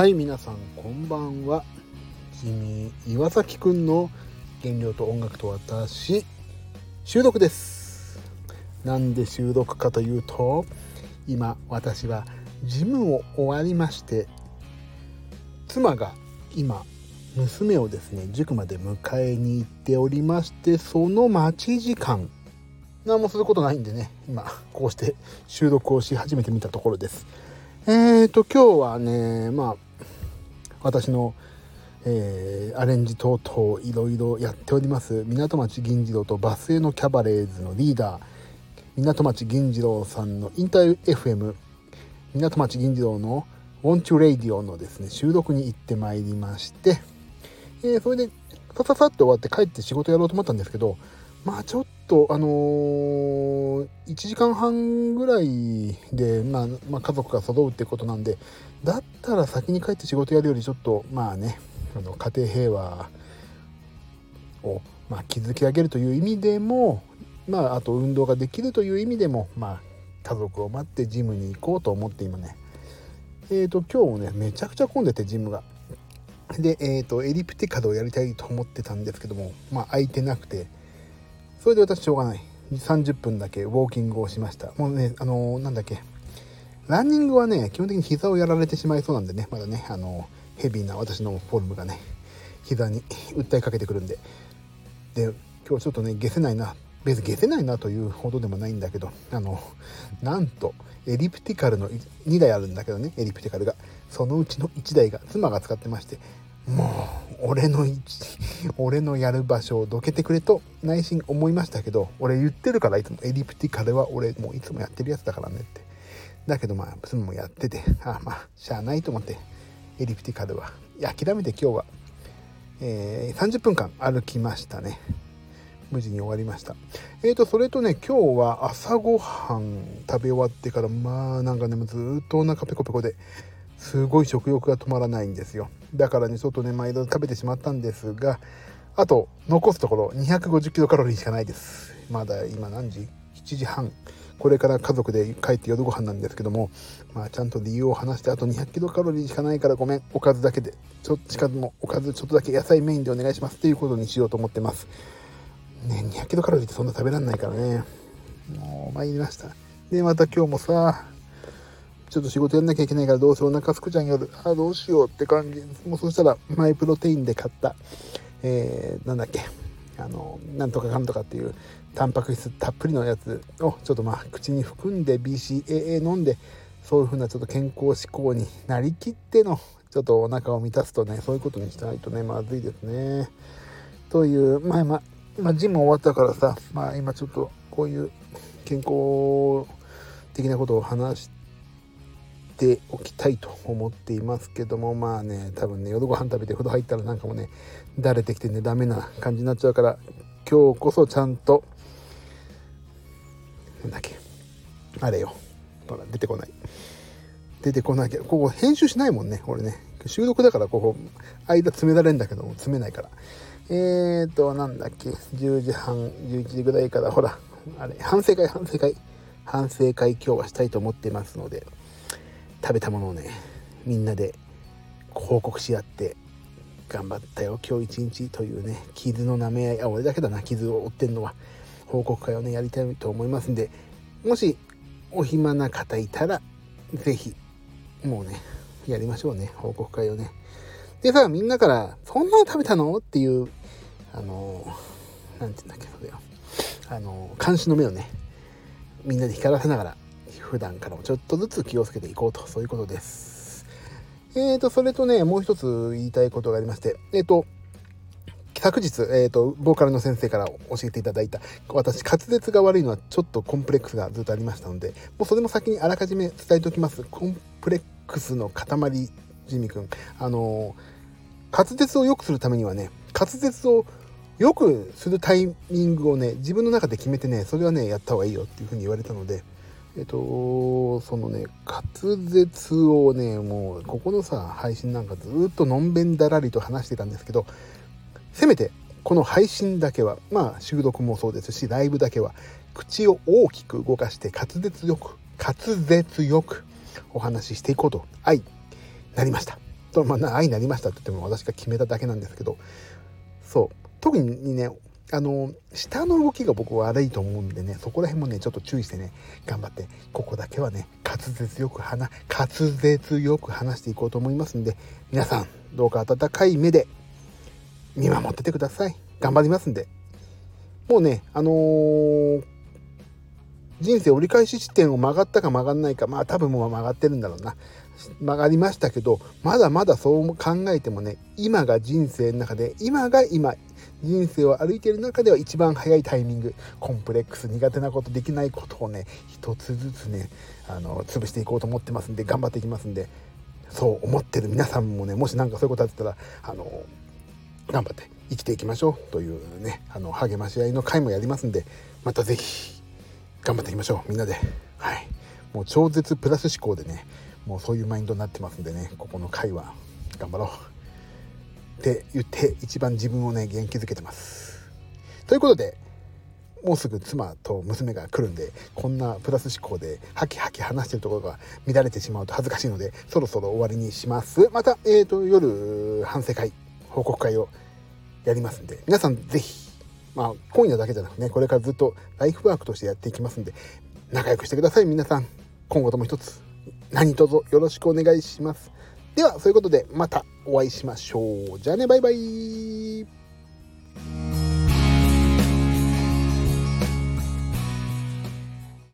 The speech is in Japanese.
はい皆さんこんばんは。ジミー岩崎くんの原料と音楽と私収録です。なんで収録かというと今私はジムを終わりまして妻が今娘をですね塾まで迎えに行っておりましてその待ち時間何もすることないんでね今こうして収録をし始めてみたところです。えーと今日はねまあ私の、えー、アレンジ等々いろいろやっております。港町銀次郎と場末のキャバレーズのリーダー。港町銀次郎さんのインター FM 港町銀次郎の「ウォンチュレイディオ」のですね収録に行ってまいりまして、えー、それでさささっと終わって帰って仕事やろうと思ったんですけどまあちょっとあのー、1時間半ぐらいで、まあ、まあ、家族が揃うってことなんでだったら先に帰って仕事やるよりちょっとまあねあの家庭平和を、まあ、築き上げるという意味でもまああと運動ができるという意味でもまあ家族を待ってジムに行こうと思って今ねえっ、ー、と今日もねめちゃくちゃ混んでてジムが。で、えーと、エリプティカルをやりたいと思ってたんですけどもまあ空いてなくてそれで私しょうがない。30分だけウォーキングをしました。もうねあのー、なんだっけ。ランニングはね基本的に膝をやられてしまいそうなんでね。まだねあのー、ヘビーな私のフォルムがね膝に訴えかけてくるんで。で今日ちょっとね下せないな。別に下せないなというほどでもないんだけどあのなんとエリプティカルの2台あるんだけどねエリプティカルが。そのうちの1台が妻が使ってましてもう俺の俺のやる場所をどけてくれと内心思いましたけど俺言ってるからいつもエリプティカルは俺もういつもやってるやつだからねって。だけどまあ妻もやっててああまあしゃあないと思ってエリプティカルは。諦めて今日は、えー、30分間歩きましたね。無事に終わりました。えーとそれとね今日は朝ごはん食べ終わってからまあなんかねずっとお腹ペコペコですごい食欲が止まらないんですよ。だからねちょっとね毎度食べてしまったんですがあと残すところ250キロカロリーしかないです。まだ今何時 ?7 時半。これから家族で帰って夜ご飯なんですけどもまあちゃんと理由を話してあと200キロカロリーしかないからごめん。おかずだけで。ちょっとしかもおかずちょっとだけ野菜メインでお願いします。っていうことにしようと思ってます。ね200キロカロリーってそんな食べらんないからね。もう参りました。でまた今日もさ。ちょっと仕事やんなきゃいけないからどうせお腹すくじゃん夜。あどうしようって感じ。もうそしたらマイプロテインで買った。えー、なんだっけ。あのなんとかかんとかっていうタンパク質たっぷりのやつをちょっとまあ口に含んで BCAA 飲んでそういう風なちょっと健康志向になりきってのちょっとお腹を満たすとねそういうことにしないとねまずいですね。というまあまあ今ジム終わったからさまあ今ちょっとこういう健康的なことを話してておきたいと思っていますけどもまあね多分ね夜ご飯食べて風呂入ったらなんかもねだれてきてねダメな感じになっちゃうから今日こそちゃんとなんだっけあれよほら出てこない。出てこなきゃここ編集しないもんね俺ね。収録だからここ間詰められんだけども詰めないから。えーとなんだっけ10時半11時ぐらいからほらあれ反省会反省会。反省会今日はしたいと思っていますので。食べたものをねみんなで報告し合って頑張ったよ今日一日というね傷の舐め合いあ俺だけだな傷を負ってんのは報告会をねやりたいと思いますんでもしお暇な方いたら是非もうねやりましょうね報告会をねでさみんなから「そんなの食べたの?」っていうあの何て言うんだっけそれよあの監視の目をねみんなで光らせながら普段からもちょっとずつ気をつけていこうとそういうことです。えーとそれとねもう一つ言いたいことがありましてえっ、ー、と昨日、えーと、ボーカルの先生から教えていただいた私滑舌が悪いのはちょっとコンプレックスがずっとありましたのでもうそれも先にあらかじめ伝えておきます。コンプレックスの塊ジミ君。あの滑舌を良くするためにはね滑舌を良くするタイミングをね自分の中で決めてねそれはねやった方がいいよっていうふうに言われたのでえっと、そのね、滑舌をね、もう、ここのさ、配信なんかずっとのんべんだらりと話してたんですけど、せめて、この配信だけは、まあ、収録もそうですし、ライブだけは、口を大きく動かして、滑舌よく、滑舌よくお話ししていこうと、はい、なりました。とまあ愛になりましたって言っても私が決めただけなんですけどそう特にねあの下の動きが僕悪いと思うんでねそこら辺もねちょっと注意してね頑張ってここだけはね滑舌よく話滑舌よく話していこうと思いますんで皆さんどうか温かい目で見守っててください。頑張りますんで。もうねあのー、人生折り返し地点を曲がったか曲がんないかまあ多分もう曲がってるんだろうな。曲がりましたけどまだまだそう考えてもね今が人生の中で今が今人生を歩いている中では一番早いタイミングコンプレックス苦手なことできないことをね一つずつねあの潰していこうと思ってますんで頑張っていきますんでそう思ってる皆さんもねもし何かそういうことあったらあの頑張って生きていきましょうというねあの励まし合いの会もやりますんでまた是非頑張っていきましょうみんなで。はい。もう超絶プラス思考でねもうそういうマインドになってますんでねここの会は頑張ろう。って言って一番自分をね元気づけてます。ということでもうすぐ妻と娘が来るんでこんなプラス思考でハキハキ話してるところが乱れてしまうと恥ずかしいのでそろそろ終わりにします。また、えーと、夜反省会報告会をやりますんで皆さん是非まあ今夜だけじゃなくねこれからずっとライフワークとしてやっていきますんで仲良くしてください皆さん。今後とも一つ何卒よろしくお願いします。ではそういうことでまたお会いしましょう。じゃあね、バイバイ。